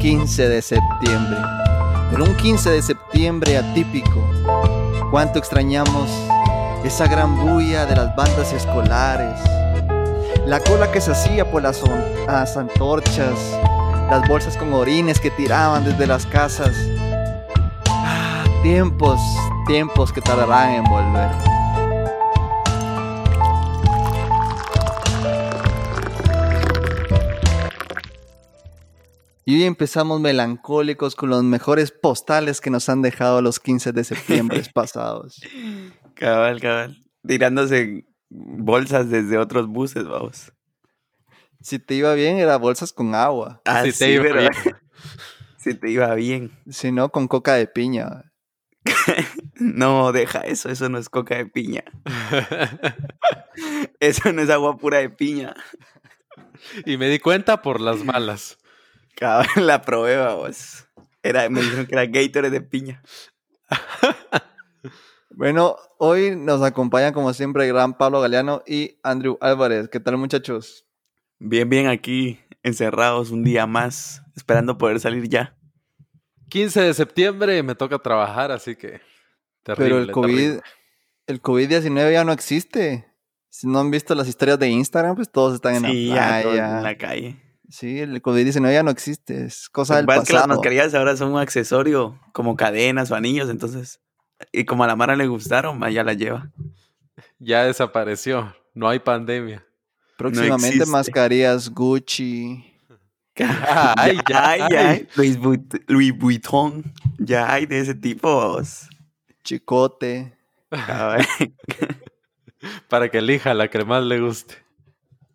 15 de septiembre. Pero un 15 de septiembre atípico. Cuánto extrañamos esa gran bulla de las bandas escolares. La cola que se hacía por las, las antorchas. Las bolsas con orines que tiraban desde las casas. Ah, tiempos, tiempos que tardarán en volver. Y hoy empezamos melancólicos con los mejores postales que nos han dejado los 15 de septiembre pasados. Cabal, cabal. Tirándose bolsas desde otros buses, vamos. Si te iba bien, era bolsas con agua. Ah, Si sí, te iba pero- bien. si te iba bien. Si no, con coca de piña. No, deja eso, eso no es coca de piña. Eso no es agua pura de piña. y me di cuenta por las malas. Cabal, la probé, vamos. Era, me dijeron que era Gatorade de piña. Bueno, hoy nos acompañan como siempre el gran Pablo Galeano y Andrew Álvarez. ¿Qué tal muchachos? Bien, bien aquí, encerrados un día más, esperando poder salir ya. 15 de septiembre me toca trabajar, así que. Terrible, Pero el COVID, terrible. el COVID-19 ya no existe. Si no han visto las historias de Instagram, pues todos están en Sí, la ya, playa. en la calle. Sí, el COVID-19 ya no existe. Es cosa Lo del que pasa es que las pasado. mascarillas ahora son un accesorio, como cadenas o anillos, entonces. Y como a la Mara le gustaron, ya la lleva. Ya desapareció. No hay pandemia. Próximamente existe. mascarillas Gucci. Ay, ya, hay, ya ay. hay. Louis, Vuit- Louis Vuitton. Ya hay de ese tipo. Chicote. Para que elija la que más le guste.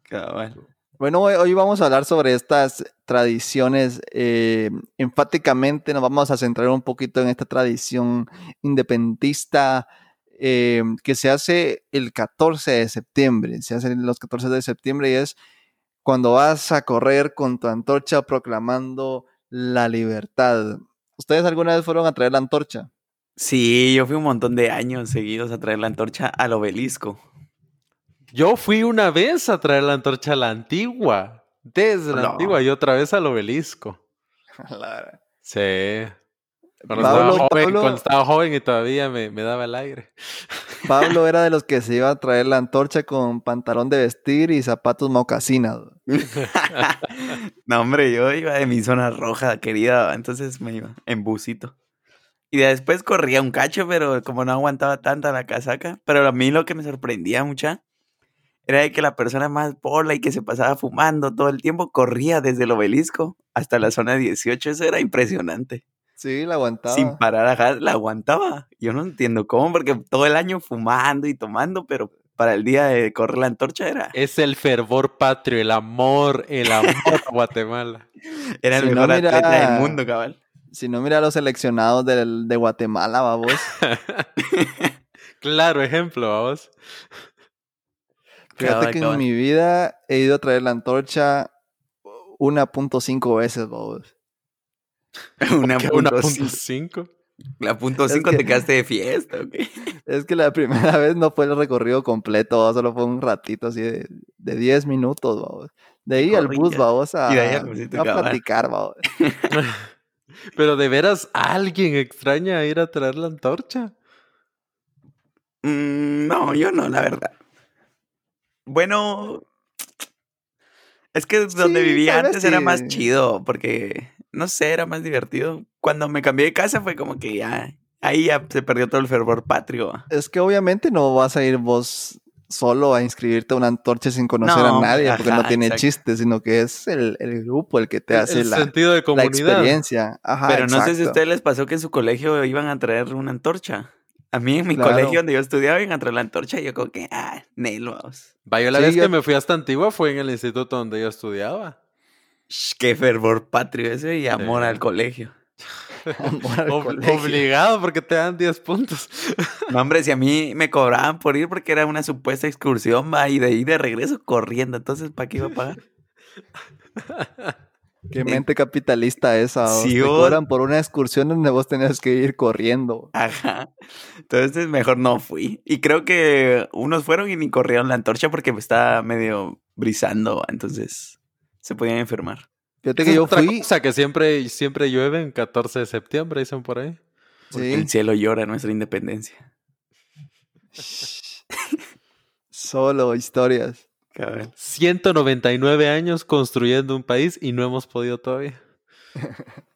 cabal. Bueno, hoy, vamos a hablar sobre estas tradiciones. eh, enfáticamente nos vamos a centrar un poquito en esta tradición independentista eh, que se hace el 14 de septiembre. Se hace los 14 de septiembre y es cuando vas a correr con tu antorcha proclamando la libertad. ¿Ustedes alguna vez fueron a traer la antorcha? Sí, yo fui un montón de años seguidos a traer la antorcha al obelisco. Yo fui una vez a traer la antorcha a la antigua. Desde la No. antigua y otra vez al obelisco. Sí. Cuando, Pablo, estaba, joven, Pablo- cuando estaba joven y todavía me, me daba el aire. Pablo era de los que se iba a traer la antorcha con pantalón de vestir y zapatos mocasinas. no, hombre, yo iba de mi zona roja, querida, entonces me iba en busito. Y después corría un cacho, pero como no aguantaba tanta la casaca. Pero a mí lo que me sorprendía mucha era de que la persona más pola y que se pasaba fumando todo el tiempo corría desde el obelisco hasta la zona 18. Eso era impresionante. Sí, la aguantaba. Sin parar, ajá, la aguantaba. Yo no entiendo cómo, porque todo el año fumando y tomando, pero para el día de correr la antorcha era, Es el fervor patrio, el amor, el amor a Guatemala. era el Si no, mejor atleta mira- del mundo, cabal. Si no, mira a los seleccionados del- de Guatemala, babos. Claro, ejemplo, vamos. Fíjate Cabal, que cabal. en mi vida he ido a traer la antorcha 1.5 veces, babos. Una ¿Qué? punto ¿Una punto cinco. cinco? La punto Es 5 que- te quedaste de fiesta, ¿ok? Es que la primera vez no fue el recorrido completo, solo fue un ratito así de, de 10 minutos, babos. De ahí al bus, babos, a, Y de ahí al busito, a platicar, babos. Pero de veras, alguien extraña ir a traer la antorcha. Mm, no, yo no, la verdad. Bueno, es que donde Sí, vivía antes era más chido, porque, no sé, era más divertido. Cuando me cambié de casa fue como que ya, ahí ya se perdió todo el fervor patrio. Es que obviamente no vas a ir vos solo a inscribirte a una antorcha sin conocer No, a nadie, porque no tiene exacto. chiste, sino que es el, el grupo el que te El- hace el la, sentido de la comunidad. experiencia. Ajá, Pero no sé si a ustedes les pasó que en su colegio iban a traer una antorcha. A mí en mi Claro. colegio donde yo estudiaba a traer la antorcha y yo como que, ah, Nel, vamos. Va, yo la Sí, vez yo- que me fui hasta Antigua fue en el instituto donde yo estudiaba. Sh, Qué fervor patrio ese y amor Sí. al colegio. Amor al Ob- colegio. obligado porque te dan 10 puntos. No, hombre, si a mí me cobraban por ir porque era una supuesta excursión, va, y de ahí de regreso corriendo, entonces, ¿para qué iba a pagar? Qué mente capitalista esa. Sí, te vos. cobran por una excursión donde vos tenías que ir corriendo. Ajá. Entonces, mejor no fui. Y creo que unos fueron y ni corrieron la antorcha porque me estaba medio brisando, entonces se podían enfermar. Fíjate que es yo otra fui. cosa que siempre, siempre llueve en 14 de septiembre, dicen por ahí. Porque Sí. el cielo llora nuestra independencia. Solo historias. Cabal. 199 años construyendo un país y no hemos podido todavía.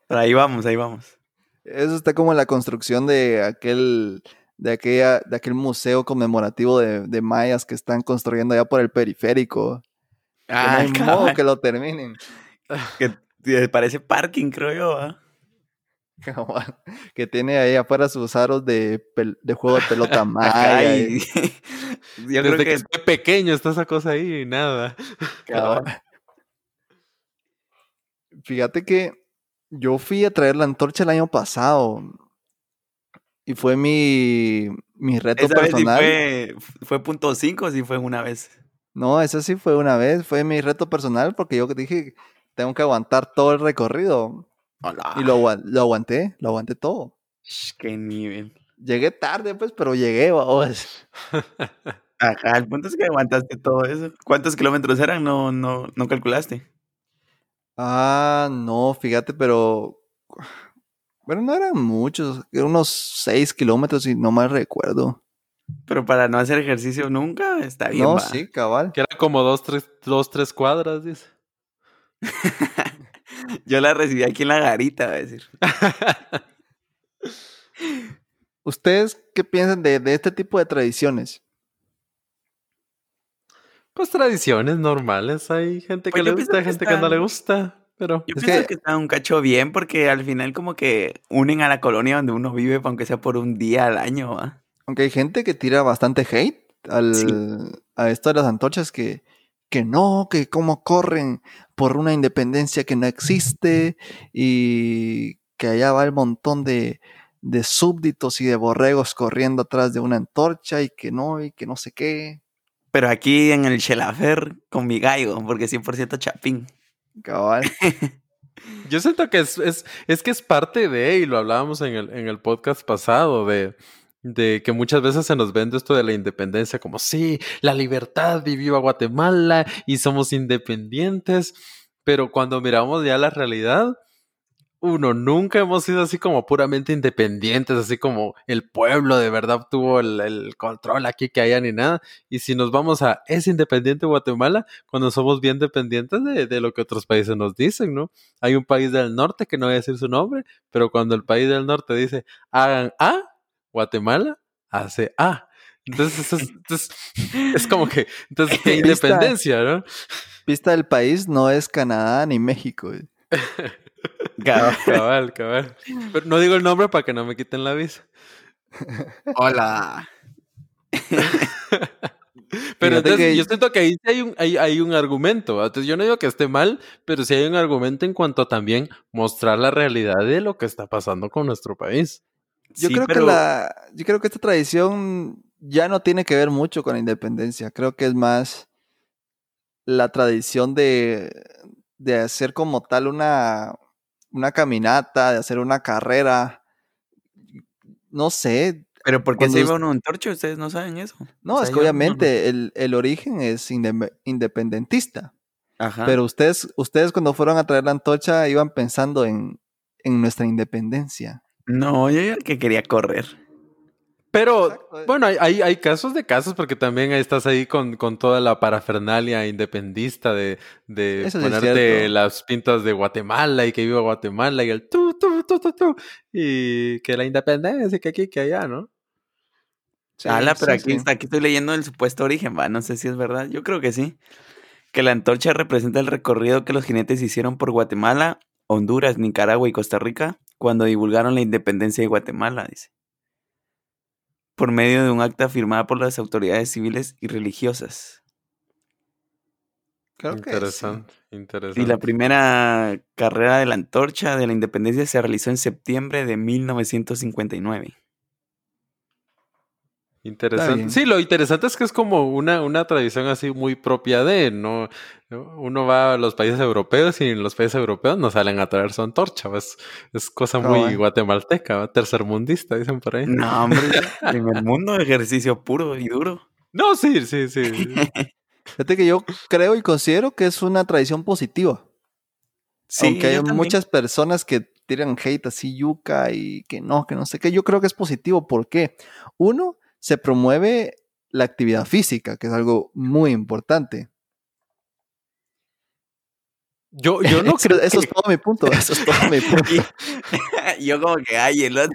Pero ahí vamos, ahí vamos. Eso está como la construcción de aquel, de aquella, de aquel museo conmemorativo de, de mayas que están construyendo allá por el periférico. Que no Ah, hay modo cabal. que lo terminen. que que parece parking, creo yo. ¿ah? Que tiene ahí afuera sus aros de, juego de pelota maya. y- yo Desde creo que, que estoy pequeño está esa cosa ahí y nada. Fíjate que yo fui a traer la antorcha el año pasado. Y fue mi, mi reto esa vez sí personal. fue, fue punto cinco, o sí fue una vez. No, eso sí fue una vez, fue mi reto personal porque yo dije, tengo que aguantar todo el recorrido. Hola. Y lo, lo aguanté, lo aguanté todo. Qué nivel. Llegué tarde, pues, pero llegué, vamos. Ajá, el punto es que aguantaste todo eso. ¿Cuántos kilómetros eran? No, no, no calculaste. Ah, no, fíjate, pero... Bueno, no eran muchos, eran unos 6 kilómetros y no mal recuerdo. Pero para no hacer ejercicio nunca, está bien. No, va. sí, cabal. Que era como dos, tres, dos, tres cuadras, dice. Yo la recibí aquí en la garita, va a decir. ¿Ustedes qué piensan de, de este tipo de tradiciones? Pues tradiciones normales. Hay gente que Pues le gusta, hay que gente que no le están- gusta. Pero Yo Es pienso que- que... está un cacho bien porque al final como que unen a la colonia donde uno vive, aunque sea por un día al año, ¿va? Aunque hay gente que tira bastante hate al, Sí. a esto de las antorchas que, que no, que cómo corren por una independencia que no existe y que allá va el montón de, de súbditos y de borregos corriendo atrás de una antorcha y que no, y que no sé qué. Pero aquí en el Chelafer con mi gallo, porque 100% chapín. Cabal. Yo siento que es, es, es que es parte de, y lo hablábamos en el, en el podcast pasado, de, de que muchas veces se nos vende esto de la independencia como, sí, la libertad y viva Guatemala y somos independientes, pero cuando miramos ya la realidad, uno, nunca hemos sido así como puramente independientes, así como el pueblo de verdad tuvo el, el control aquí que haya ni nada. Y si nos vamos a, ¿es independiente Guatemala? Cuando somos bien dependientes de, de lo que otros países nos dicen, ¿no? Hay un país del norte que no voy a decir su nombre, pero cuando el país del norte dice, hagan A, Guatemala hace A. Entonces, es, es como que, entonces, ¿qué independencia, no? Pista del país no es Canadá ni México. Cabal. Cabal, cabal. Pero no digo el nombre para que no me quiten la visa. Hola. Pero Fíjate entonces que- yo siento que ahí sí hay un, hay, hay un argumento. ¿va? Entonces yo no digo que esté mal, pero sí hay un argumento en cuanto a también mostrar la realidad de lo que está pasando con nuestro país. Yo Sí, creo pero- que la, yo creo que esta tradición ya no tiene que ver mucho con la independencia. Creo que es más la tradición de, de hacer como tal una, una caminata, de hacer una carrera. No sé. Pero ¿por qué Cuando se iba uno en torcho? Ustedes no saben eso. No, O es que no- obviamente el, el origen es inde- independentista. Ajá. Pero ustedes, ustedes cuando fueron a traer la antorcha iban pensando en, en nuestra independencia. No, yo ya que quería correr. Pero Exacto. bueno, hay, hay, hay casos de casos porque también ahí estás ahí con, con toda la parafernalia independista de, de Eso sí es ponerte las pintas de Guatemala y que viva Guatemala y el tu, tu, tu, tu, tu, y que la independencia y que aquí que allá, ¿no? Sí, Ala, pero sí, aquí, sí. está- aquí estoy leyendo el supuesto origen, va. No sé si es verdad. Yo creo que sí. Que la antorcha representa el recorrido que los jinetes hicieron por Guatemala, Honduras, Nicaragua y Costa Rica cuando divulgaron la independencia de Guatemala, dice. Por medio de un acta firmada por las autoridades civiles y religiosas. Creo que sí. interesante, interesante. Y la primera carrera de la antorcha de la independencia se realizó en septiembre de 1959. Interesante. Sí, lo interesante es que es como una, una tradición así muy propia de, ¿no? Uno va a los países europeos y en los países europeos no salen a traer su antorcha, es, es cosa muy Cabal. guatemalteca, ¿va? tercermundista, dicen por ahí. No, hombre, primer mundo, ejercicio puro y duro. No, sí, sí, sí. Fíjate que yo creo y considero que es una tradición positiva. Sí, Aunque hay muchas personas que tiran hate así yuca y que no, que no sé qué, yo creo que es positivo. ¿Por qué? Uno, se promueve la actividad física, que es algo muy importante. Yo, yo no creo. Eso es todo mi punto. Eso es todo mi punto. yo como que hay el otro.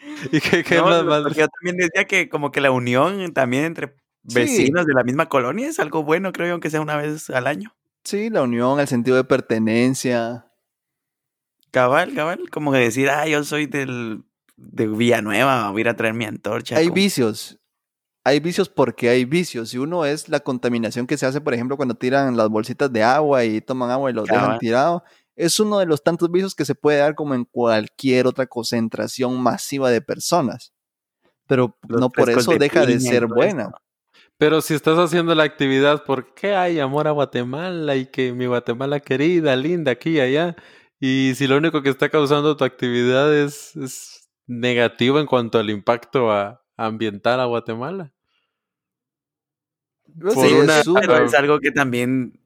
¿Y qué, qué más, Yo también decía que como que la unión también entre vecinos de la misma colonia es algo bueno, creo yo, aunque sea una vez al año. Sí, la unión, el sentido de pertenencia. Cabal, cabal, como que decir, ah, yo soy del, de Villanueva, voy a ir a traer mi antorcha. Hay vicios, hay vicios porque hay vicios. Y uno es la contaminación que se hace, por ejemplo, cuando tiran las bolsitas de agua y toman agua y los dejan tirado. Es uno de los tantos vicios que se puede dar como en cualquier otra concentración masiva de personas. Pero no por eso deja de ser buena. Pero si estás haciendo la actividad porque hay amor a Guatemala y que mi Guatemala querida, linda, aquí y allá, y si lo único que está causando tu actividad es, es negativo en cuanto al impacto a, ambiental a Guatemala. Sí, es algo que también,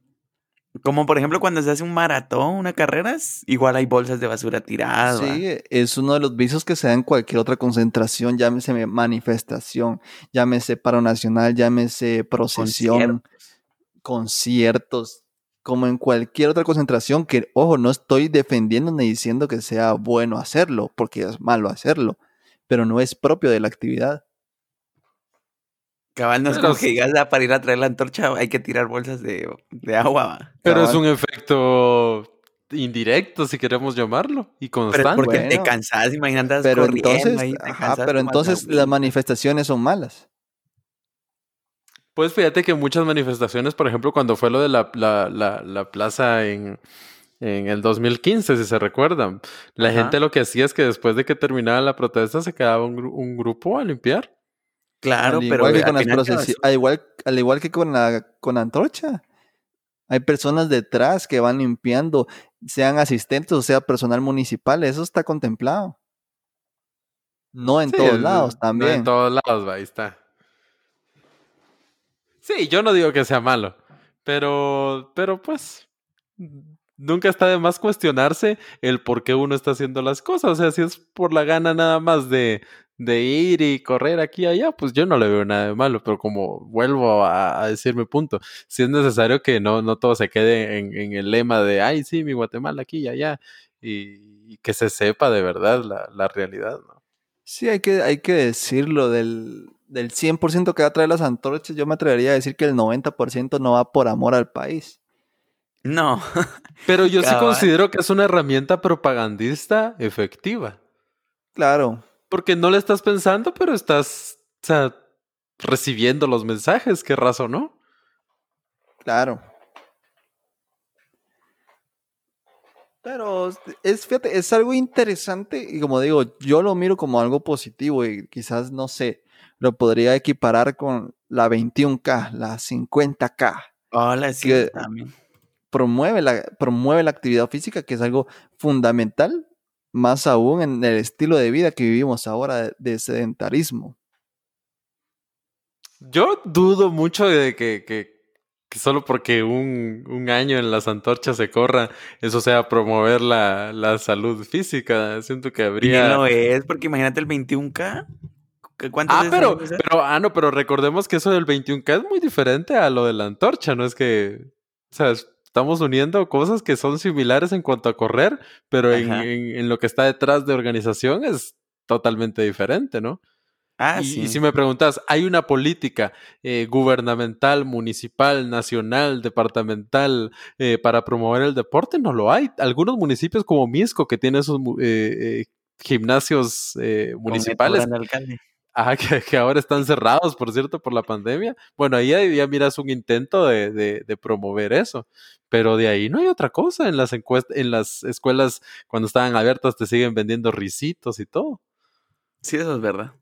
como por ejemplo cuando se hace un maratón, una carrera, igual hay bolsas de basura tiradas. Sí, es uno de los vicios que se da en cualquier otra concentración, llámese manifestación, llámese paro nacional, llámese procesión, conciertos como en cualquier otra concentración que, ojo, no estoy defendiendo ni diciendo que sea bueno hacerlo, porque es malo hacerlo, pero no es propio de la actividad. Cabal, no es como que digas, ah, para ir a traer la antorcha hay que tirar bolsas de, agua. Pero es un efecto indirecto, si queremos llamarlo, y constante. Pero porque te cansas, imagínate, pero entonces, pero entonces las manifestaciones son malas. Pues fíjate que muchas manifestaciones, por ejemplo, cuando fue lo de la, la, la, plaza en, en, el 2015, si se recuerdan, la gente lo que hacía es que después de que terminaba la protesta se quedaba un, grupo a limpiar. Claro, pero al, igual, al igual que con la con antorcha. Hay personas detrás que van limpiando, sean asistentes o sea personal municipal, eso está contemplado. No en todos lados también. No en todos lados, ahí está. Sí, yo no digo que sea malo, pero, pero pues nunca está de más cuestionarse el por qué uno está haciendo las cosas. O sea, si es por la gana nada más de, de ir y correr aquí y allá, pues yo no le veo nada de malo. Pero como vuelvo a, decir mi punto, si es necesario que no, no todo se quede en, el lema de, ay, sí, mi Guatemala aquí y allá, y, que se sepa de verdad la, la realidad, ¿no? Sí, hay que, hay que decirlo del, del 100% que va a traer las antorchas, yo me atrevería a decir que el 90% no va por amor al país. No. Pero yo sí considero que es una herramienta propagandista efectiva. Claro. Porque no le estás pensando, pero estás o sea, recibiendo los mensajes, qué razón, ¿no? Claro. Pero es, fíjate, es algo interesante y como digo, yo lo miro como algo positivo y quizás, no sé, lo podría equiparar con la 21K, la 50K. Hola, sí, también. Promueve la, promueve la actividad física, que es algo fundamental, más aún en el estilo de vida que vivimos ahora de, sedentarismo. Yo dudo mucho de que, que, solo porque un, un, año en las antorchas se corra, eso sea promover la, la salud física. Siento que habría. No es, porque imagínate el 21K ah, pero, pero, ah, no, pero recordemos que eso del 21K es muy diferente a lo de la antorcha, ¿no? Es que, o sea, estamos uniendo cosas que son similares en cuanto a correr, pero en, lo que está detrás de organización es totalmente diferente, ¿no? Ah, y, sí. y si me preguntas, ¿hay una política eh, gubernamental, municipal, nacional, departamental eh, para promover el deporte? No lo hay. Algunos municipios como Misco, que tiene esos eh, gimnasios municipales, Ajá, que, ahora están cerrados, por cierto, por la pandemia. Bueno, ahí ya miras un intento de, de, promover eso. Pero de ahí no hay otra cosa. En las, en las escuelas, cuando estaban abiertas, te siguen vendiendo risitos y todo. Sí, eso es verdad.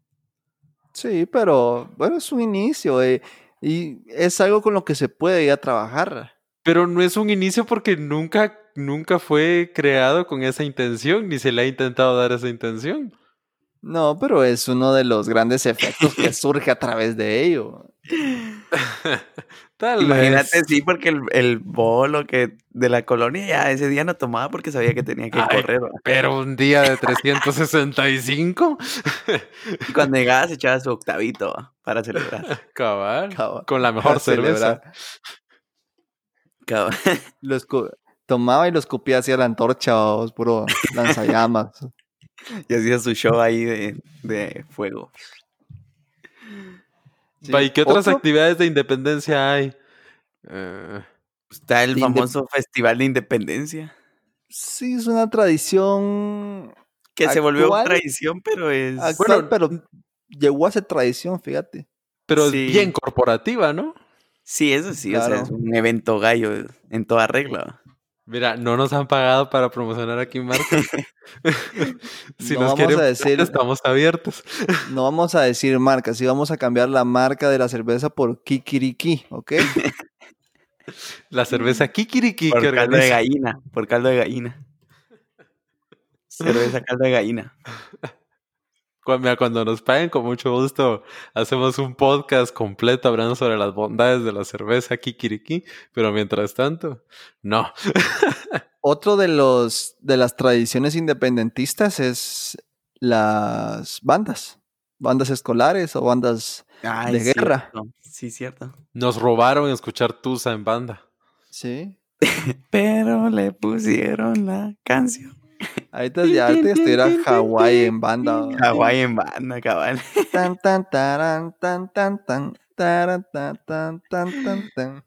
Sí, pero bueno, es un inicio eh, y es algo con lo que se puede ir a trabajar. Pero no es un inicio porque nunca, nunca fue creado con esa intención, ni se le ha intentado dar esa intención. No, pero es uno de los grandes efectos que surge a través de ello. Tal Imagínate, vez. sí, porque el, el bolo que de la colonia ya ese día no tomaba porque sabía que tenía que Ay, correr. Pero un día de 365. Y cuando llegaba se echaba su octavito ¿va? para celebrar. Cabal. Cabal. Con la mejor Para cerveza. celebrar. Cabrón. Lo escu- tomaba y lo escupía hacia la antorcha, vos, puro lanzallamas. Y hacía su show ahí de, de fuego. Sí. ¿Y qué otras Otro- actividades de independencia hay? Eh, Está el famoso Festival de Independencia. Sí, es una tradición Que se volvió tradición, pero es. actual, Bueno, pero llegó a ser tradición, fíjate. pero Sí. es bien corporativa, ¿no? Sí, eso sí, o sea, Claro. es un evento gallo en toda regla. Mira, no nos han pagado para promocionar aquí marcas. si No nos vamos quieren a decir- estamos abiertos. No vamos a decir marca, sí vamos a cambiar la marca de la cerveza por Kikiriki, ¿ok? La cerveza Kikiriki Por que caldo de gallina, por caldo de gallina. Cerveza caldo de gallina. Cuando, mira, cuando nos paguen, con mucho gusto, hacemos un podcast completo hablando sobre las bondades de la cerveza Kikiriki, pero mientras tanto, no. Otro de los de las tradiciones independentistas es las bandas, bandas escolares o bandas, Ay, De guerra. cierto. Sí, cierto. Nos robaron escuchar Tusa en banda. sí. Pero le pusieron la canción. Ahorita ya ahorita estuviera Hawái en banda. Hawái en banda, cabal. Tan tan taran, tan tan tan taran, tan tan tan tan tan.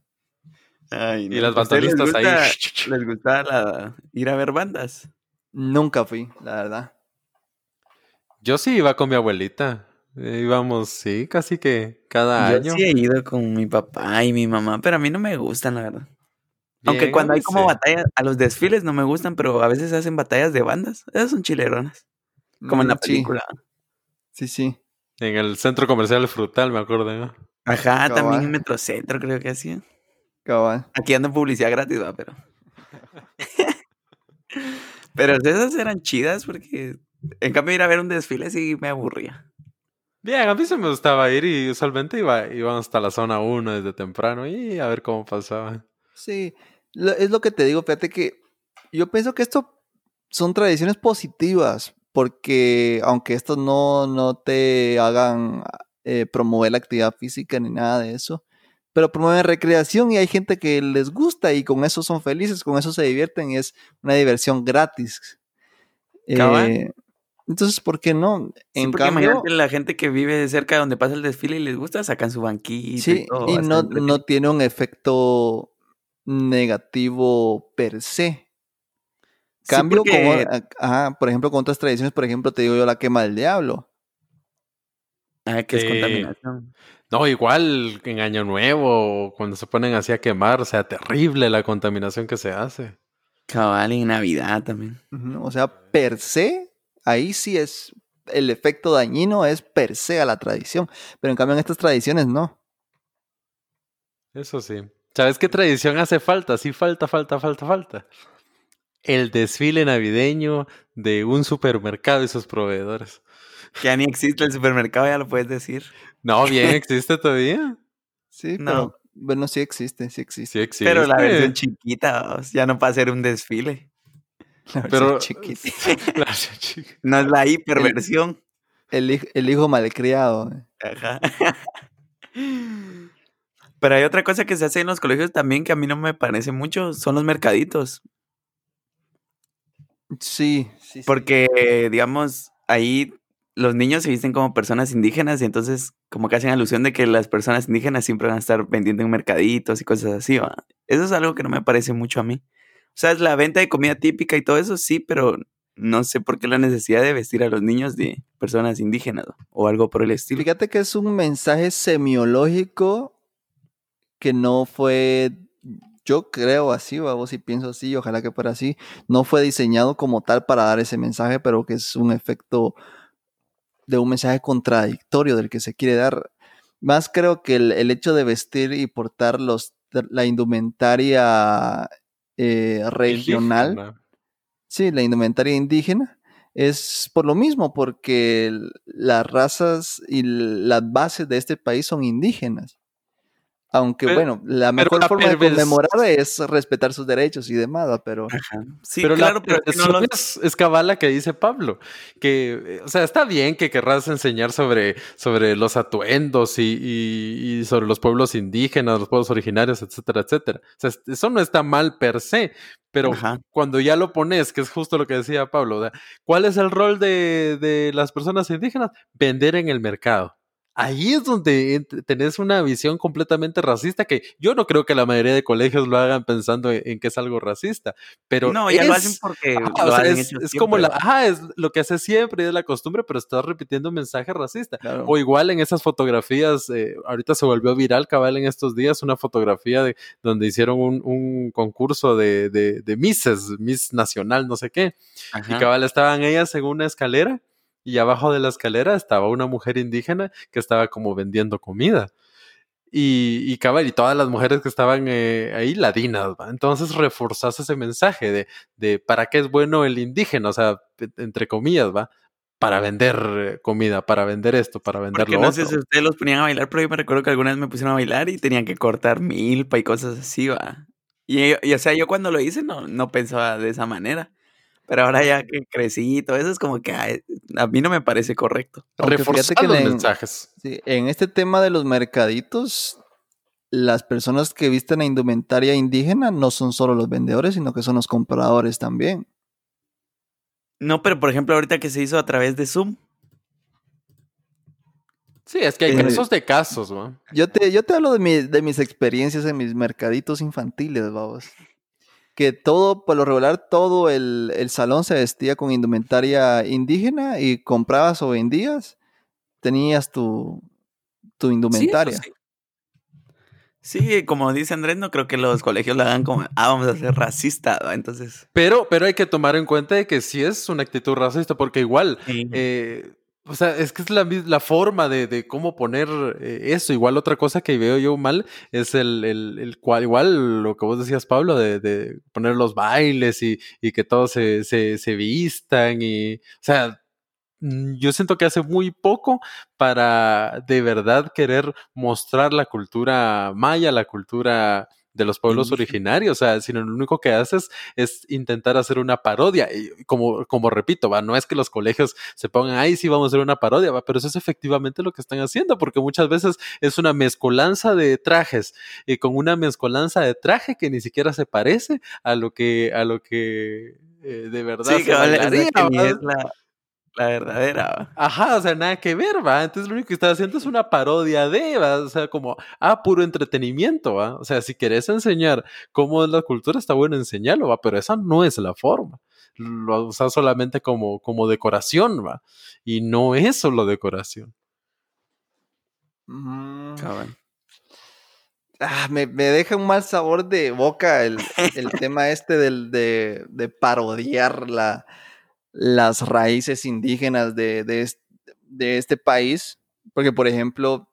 Ay, Y las ¿A ustedes les bandolistas ahí. ¿Les gusta la- ir a ver bandas? Nunca fui, la verdad. Yo sí iba con mi abuelita. Íbamos, sí, casi que cada Yo año. sí he ido con mi papá y mi mamá, pero a mí no me gustan, la verdad. Aunque cuando hay sí. como batallas, a los desfiles no me gustan, pero a veces hacen batallas de bandas. Esas son chileronas, como en la Mm, sí, película. Sí, sí. En el centro comercial Frutal, me acuerdo. ¿no? Ajá, también en Metrocentro creo que hacían. Cabal. Aquí ando en publicidad gratis, va, pero. pero esas eran chidas porque en cambio ir a ver un desfile sí me aburría. Bien, a mí se me gustaba ir y usualmente iba, iban hasta la zona 1 desde temprano y a ver cómo pasaba. Sí, es lo que te digo, fíjate que yo pienso que esto son tradiciones positivas, porque aunque estos no, no te hagan eh, promover la actividad física ni nada de eso, pero promueven recreación y hay gente que les gusta y con eso son felices, con eso se divierten y es una diversión gratis. Eh, entonces, ¿por qué no? Sí, En porque cambio, imagínate la gente que vive cerca de donde pasa el desfile y les gusta, sacan su banquita Sí, y todo. y no, no tiene un efecto negativo per se. Sí, Cambio porque- como, ajá, por ejemplo, con otras tradiciones, por ejemplo, te digo yo la quema del diablo. Ah, que es Sí. contaminación. No, igual en Año Nuevo, cuando se ponen así a quemar, o sea, terrible la contaminación que se hace. Cabal y en Navidad también. O sea, per se, ahí sí es, el efecto dañino es per se a la tradición, pero en cambio en estas tradiciones no. Eso sí. ¿Sabes qué tradición hace falta? Sí, falta, falta, falta, falta. El desfile navideño de un supermercado y sus proveedores. Ya ni existe el supermercado, ya lo puedes decir. No, bien, existe todavía. Sí, No. pero bueno, sí existe, sí existe. Sí existe. Pero la versión chiquita, ya no para hacer un desfile. La versión Pero chiquita. La versión chica. No es la hiperversión. El, el hijo malcriado. eh. Ajá. Pero hay otra cosa que se hace en los colegios también que a mí no me parece mucho, son los mercaditos. Sí, sí, sí. Porque, digamos, ahí los niños se visten como personas indígenas y entonces como que hacen alusión de que las personas indígenas siempre van a estar vendiendo en mercaditos y cosas así, ¿va? Eso es algo que no me parece mucho a mí. O sea, es la venta de comida típica y todo eso, sí, pero no sé por qué la necesidad de vestir a los niños de personas indígenas o algo por el estilo. Fíjate que es un mensaje semiológico que no fue, yo creo así, vamos, y pienso así, ojalá que fuera así, no fue diseñado como tal para dar ese mensaje, pero que es un efecto de un mensaje contradictorio del que se quiere dar. Más creo que el, el hecho de vestir y portar los, la indumentaria eh, regional. Indígena. Sí, la indumentaria indígena es por lo mismo, porque las razas y las bases de este país son indígenas. Aunque Pero- bueno, la mejor la forma de conmemorar es respetar sus derechos y demás, pero Ajá. Sí, pero claro, la pero no lo- es, es cabala que dice Pablo. Que, eh, o sea, está bien que querrás enseñar sobre, sobre los atuendos y, y- y sobre los pueblos indígenas, los pueblos originarios, etcétera, etcétera. O sea, es- eso no está mal per se, pero Ajá. cuando ya lo pones, que es justo lo que decía Pablo, ¿cuál es el rol de, de las personas indígenas? Vender en el mercado. Ahí es donde tenés una visión completamente racista que yo no creo que la mayoría de colegios lo hagan pensando en, en que es algo racista, pero no, ya lo es- hacen porque Ajá, lo o sea, han es, como la, ajá, es lo que hace siempre y es la costumbre, pero estás repitiendo un mensaje racista. claro. O igual en esas fotografías, eh, ahorita se volvió viral, cabal, en estos días, una fotografía de donde hicieron un, un concurso de, de, de Misses, Miss Nacional, no sé qué. Y Ajá. cabal estaban ellas en una escalera y abajo de la escalera estaba una mujer indígena que estaba como vendiendo comida. Y, y cabal, y todas las mujeres que estaban eh, ahí ladinas, ¿va? Entonces reforzas ese mensaje de, de para qué es bueno el indígena, o sea, pe- entre comillas, ¿va? Para vender comida, para vender esto, para vender Porque lo no otro. sé si ustedes los ponían a bailar, pero yo me recuerdo que alguna vez me pusieron a bailar y tenían que cortar milpa y cosas así, va. Y, y, o sea, yo cuando lo hice no, no pensaba de esa manera. Pero ahora ya que crecí y todo eso es como que ay, a mí no me parece correcto. Reforzar los en- mensajes. Sí, en este tema de los mercaditos, las personas que visten a indumentaria indígena no son solo los vendedores, sino que son los compradores también. No, pero por ejemplo, ahorita que se hizo a través de Zoom. Sí, es que hay Eh, casos de casos, ¿va? Yo te, yo te hablo de, mi- de mis experiencias en mis mercaditos infantiles, vamos. Que todo, por lo regular, todo el, el salón se vestía con indumentaria indígena y comprabas o vendías, tenías tu, tu indumentaria. sí. Sí, como dice Andrés, no creo que los colegios lo hagan como, ah, vamos a ser racistas, ¿va? Entonces, Pero, pero hay que tomar en cuenta de que sí es una actitud racista, porque igual sí. Eh, o sea, es que es la, la forma de, de cómo poner eh, eso. Igual otra cosa que veo yo mal es el, el, el cual, igual lo que vos decías, Pablo, de, de poner los bailes y, y que todos se, se, se vistan y, o sea, mm, yo siento que hace muy poco para de verdad querer mostrar la cultura maya, la cultura de los pueblos originarios, o sea, sino lo único que haces es intentar hacer una parodia. Y como, como repito, va, no es que los colegios se pongan, ahí sí vamos a hacer una parodia, va, pero eso es efectivamente lo que están haciendo, porque muchas veces es una mezcolanza de trajes y con una mezcolanza de traje que ni siquiera se parece a lo que, a lo que eh, de verdad Sí, se que es la, la verdadera, ¿va? Ajá, o sea, nada que ver, va. Entonces lo único que está haciendo es una parodia de, va. O sea, como, ah, puro entretenimiento, va. O sea, si querés enseñar cómo es la cultura, está bueno enseñarlo, va. Pero esa no es la forma. Lo usas solamente como, como decoración, va. Y no es solo decoración. Mm. Cabal. Ah, me, me deja un mal sabor de boca el, el tema este del, de, de parodiar la, las raíces indígenas de, de, est- de este país. Porque, por ejemplo,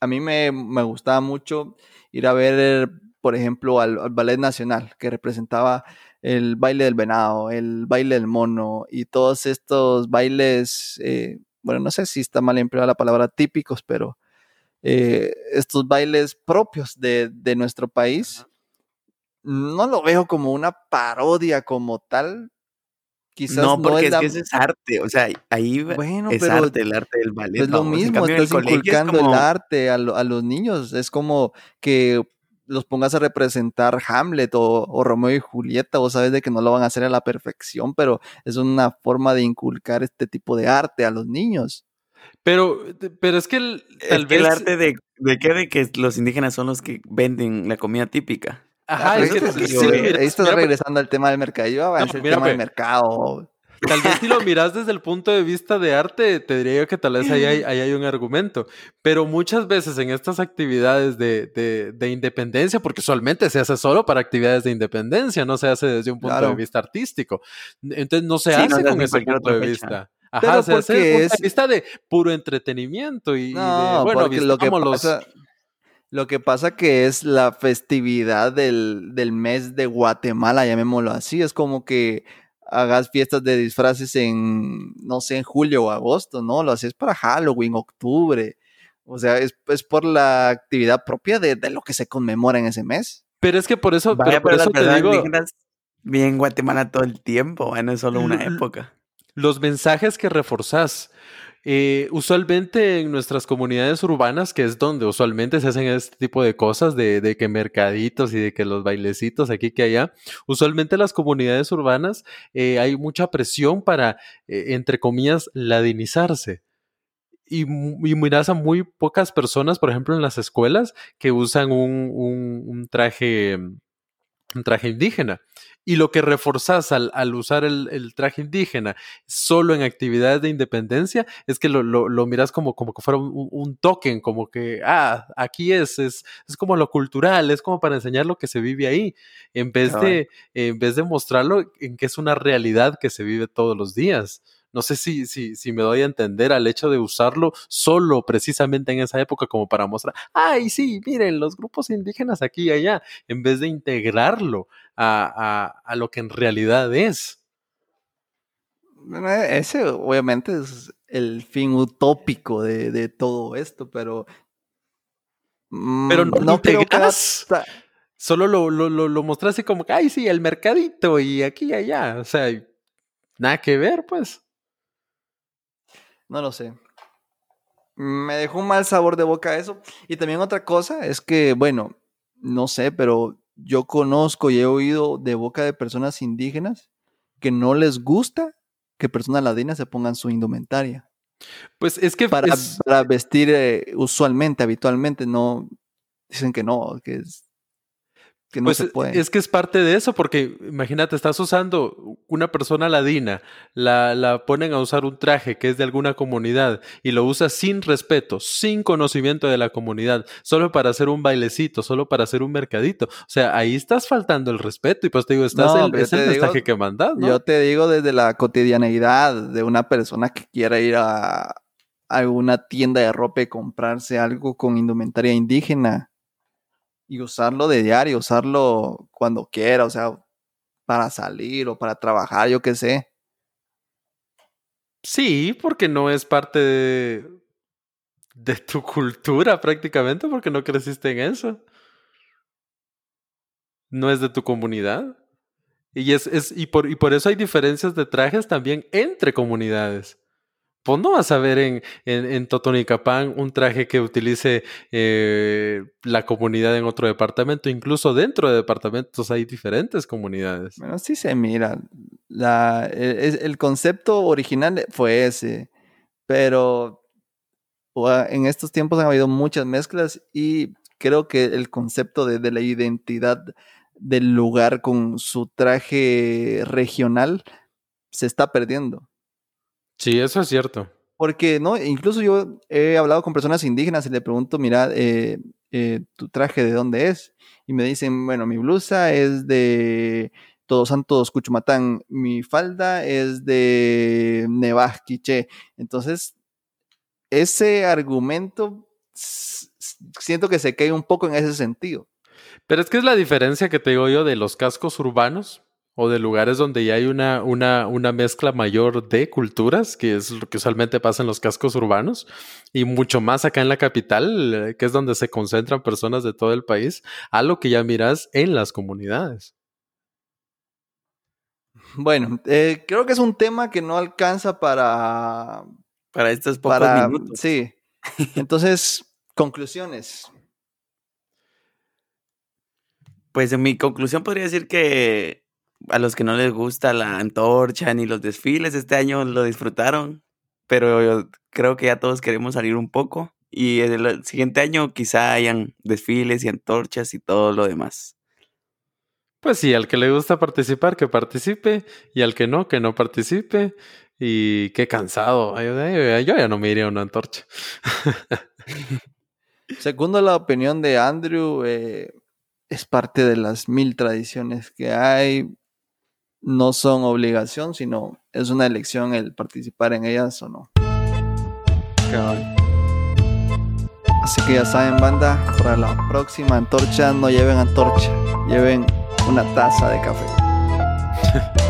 a mí me, me gustaba mucho ir a ver, por ejemplo, al, al Ballet Nacional, que representaba el baile del venado, el baile del mono y todos estos bailes, eh, bueno, no sé si está mal empleada la palabra típicos, pero eh, estos bailes propios de, de nuestro país, no lo veo como una parodia como tal. Quizás no, no, porque es es, la- que ese es arte, o sea, ahí va- Bueno, es pero arte, el arte del ballet. es lo mismo, cambio, el estás es inculcando como- el arte a, lo- a los niños. Es como que los pongas a representar Hamlet o, o Romeo y Julieta, vos sabes de que no lo van a hacer a la perfección, pero es una forma de inculcar este tipo de arte a los niños. Pero, pero es que el- Es tal que vez. el arte de, de qué, de que los indígenas son los que venden la comida típica. Ajá, es que es que sí, sí, mira, ahí estás mira, regresando al tema del mercado. Yo No, el mira, tema del mercado. Tal vez si lo miras desde el punto de vista de arte, te diría yo que tal vez ahí hay, ahí hay un argumento. Pero muchas veces en estas actividades de, de- de independencia, porque usualmente se hace solo para actividades de independencia, no se hace desde un punto Claro. de vista artístico. Entonces no se Sí, no hace con ese punto de fecha. vista. Ajá, Pero se hace desde el punto de vista de puro entretenimiento y, y de, No, bueno, lo que pasa, lo que pasa que es la festividad del, del mes de Guatemala, llamémoslo así. Es como que hagas fiestas de disfraces en, no sé, en julio o agosto, ¿no? Lo haces para Halloween, octubre. O sea, es, es por la actividad propia de, de, lo que se conmemora en ese mes. Pero es que por eso, Vaya, pero por eso te digo... Bien Guatemala todo el tiempo, no es solo una época. Los mensajes que reforzás. Eh, usualmente en nuestras comunidades urbanas, que es donde usualmente se hacen este tipo de cosas, de, de, que mercaditos y de que los bailecitos aquí que allá, usualmente las comunidades urbanas eh, hay mucha presión para, eh, entre comillas, ladinizarse. Y, y, miras a muy pocas personas, por ejemplo, en las escuelas, que usan un, un, traje un traje indígena. Y lo que reforzás al, al usar el, el, traje indígena solo en actividades de independencia es que lo, lo, lo miras como, como que fuera un, un, token, como que, ah, aquí es, es, es como lo cultural, es como para enseñar lo que se vive ahí, en vez, de, en vez de mostrarlo en que es una realidad que se vive todos los días. No sé si, si, si me doy a entender al hecho de usarlo solo precisamente en esa época como para mostrar, ay, sí, miren, los grupos indígenas aquí y allá, en vez de integrarlo a, a, a lo que en realidad es. Ese obviamente es el fin utópico de, de todo esto, pero... Mm, pero no, no creo que Solo lo, lo, lo, lo mostraste como que, ay, sí, el mercadito y aquí y allá. O sea, nada que ver, pues. No lo sé. Me dejó un mal sabor de boca eso. Y también otra cosa es que, bueno, no sé, pero yo conozco y he oído de boca de personas indígenas que no les gusta que personas ladinas se pongan su indumentaria. Pues es que para, para vestir eh, usualmente, habitualmente, no dicen que no, que es pues Es que es parte de eso, porque imagínate, estás usando una persona ladina, la, la, ponen a usar un traje que es de alguna comunidad y lo usa sin respeto, sin conocimiento de la comunidad, solo para hacer un bailecito, solo para hacer un mercadito. O sea, ahí estás faltando el respeto y pues te digo, estás el, es el mensaje que mandas. ¿no? Yo te digo desde la cotidianeidad de una persona que quiera ir a alguna tienda de ropa y comprarse algo con indumentaria indígena y usarlo de diario, usarlo cuando quiera, o sea, para salir o para trabajar, yo qué sé. Sí, porque no es parte de, tu cultura prácticamente, porque no creciste en eso. No es de tu comunidad. Y, es, es, y, por, y por eso hay diferencias de trajes también entre comunidades pues no vas a ver en, en, en Totonicapán un traje que utilice eh, la comunidad en otro departamento. Incluso dentro de departamentos hay diferentes comunidades. Bueno, sí se mira. El, el concepto original fue ese, pero en estos tiempos han habido muchas mezclas y creo que el concepto de, de la identidad del lugar con su traje regional se está perdiendo. Sí, eso es cierto. Porque, ¿no? Incluso yo he hablado con personas indígenas y le pregunto, mira, eh, eh, ¿tu traje de dónde es? Y me dicen, bueno, mi blusa es de Todos Santos Cuchumatán, mi falda es de Nevaj Quiché. Entonces, ese argumento siento que se cae un poco en ese sentido. Pero es que es la diferencia que te digo yo de los cascos urbanos o de lugares donde ya hay una, una, una, mezcla mayor de culturas, que es lo que usualmente pasa en los cascos urbanos, y mucho más acá en la capital, eh, que es donde se concentran personas de todo el país, a lo que ya miras en las comunidades. Bueno, eh, creo que es un tema que no alcanza para... Para estos pocos para, minutos. Sí. Entonces, conclusiones. Pues en mi conclusión podría decir que a los que no les gusta la antorcha ni los desfiles, este año lo disfrutaron, pero yo creo que ya todos queremos salir un poco y el siguiente año quizá hayan desfiles y antorchas y todo lo demás. Pues sí, al que le gusta participar, que participe, y al que no, que no participe. Y qué cansado. Yo ya no me iría a una antorcha. Segundo la opinión de Andrew, eh, es parte de las mil tradiciones que hay no son obligación, sino es una elección el participar en ellas o no. Así que ya saben, banda, para la próxima antorcha no lleven antorcha, lleven una taza de café.